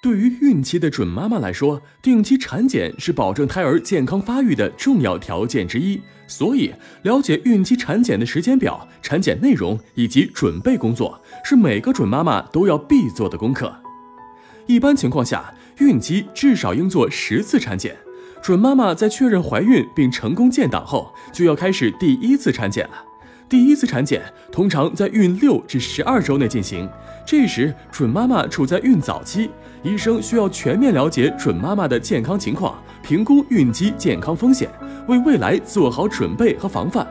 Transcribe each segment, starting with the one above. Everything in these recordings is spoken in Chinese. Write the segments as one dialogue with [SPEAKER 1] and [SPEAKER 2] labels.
[SPEAKER 1] 对于孕期的准妈妈来说，定期产检是保证胎儿健康发育的重要条件之一。所以，了解孕期产检的时间表、产检内容以及准备工作，是每个准妈妈都要必做的功课。一般情况下，孕期至少应做十次产检。准妈妈在确认怀孕并成功建档后，就要开始第一次产检了。第一次产检通常在孕六至十二周内进行，这时准妈妈处在孕早期，医生需要全面了解准妈妈的健康情况，评估孕期健康风险，为未来做好准备和防范。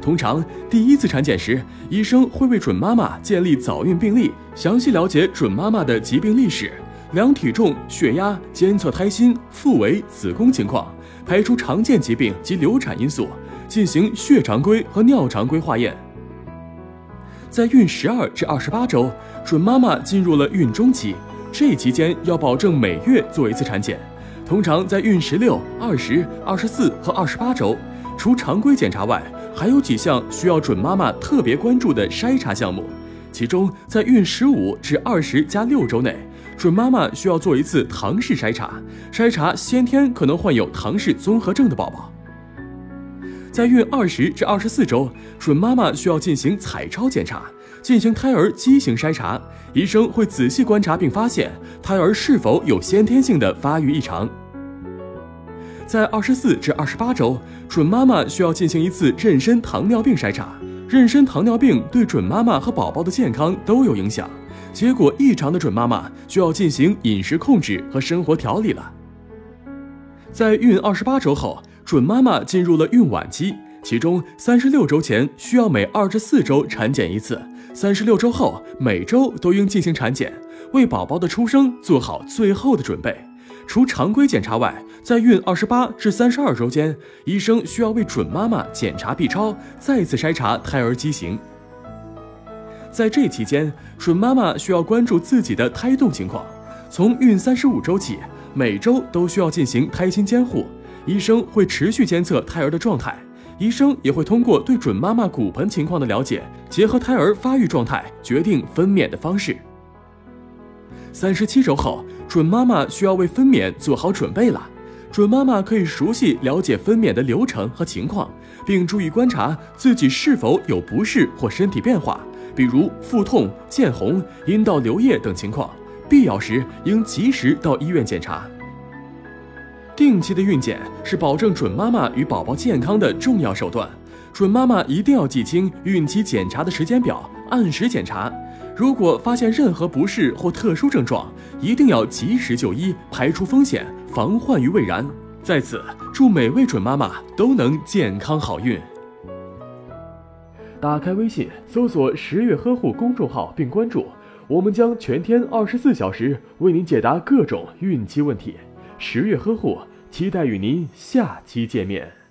[SPEAKER 1] 通常第一次产检时，医生会为准妈妈建立早孕病历，详细了解准妈妈的疾病历史，量体重、血压，监测胎心、腹围、子宫情况，排除常见疾病及流产因素。进行血常规和尿常规化验。在孕十二至二十八周，准妈妈进入了孕中期，这期间要保证每月做一次产检。通常在孕十六、二十、二十四和二十八周，除常规检查外，还有几项需要准妈妈特别关注的筛查项目。其中，在孕十五至二十加六周内，准妈妈需要做一次唐氏筛查，筛查先天可能患有唐氏综合症的宝宝。在孕二十至二十四周，准妈妈需要进行彩超检查，进行胎儿畸形筛查。医生会仔细观察并发现胎儿是否有先天性的发育异常。在二十四至二十八周，准妈妈需要进行一次妊娠糖尿病筛查。妊娠糖尿病对准妈妈和宝宝的健康都有影响，结果异常的准妈妈需要进行饮食控制和生活调理了。在孕二十八周后。准妈妈进入了孕晚期，其中三十六周前需要每二十四周产检一次，三十六周后每周都应进行产检，为宝宝的出生做好最后的准备。除常规检查外，在孕二十八至三十二周间，医生需要为准妈妈检查 B 超，再次筛查胎儿畸形。在这期间，准妈妈需要关注自己的胎动情况。从孕三十五周起，每周都需要进行胎心监护。医生会持续监测胎儿的状态，医生也会通过对准妈妈骨盆情况的了解，结合胎儿发育状态决定分娩的方式。三十七周后，准妈妈需要为分娩做好准备了。准妈妈可以熟悉了解分娩的流程和情况，并注意观察自己是否有不适或身体变化，比如腹痛、见红、阴道流液等情况，必要时应及时到医院检查。定期的孕检是保证准妈妈与宝宝健康的重要手段，准妈妈一定要记清孕期检查的时间表，按时检查。如果发现任何不适或特殊症状，一定要及时就医，排除风险，防患于未然。在此，祝每位准妈妈都能健康好运。打开微信，搜索“十月呵护”公众号并关注，我们将全天二十四小时为您解答各种孕期问题。十月呵护，期待与您下期见面。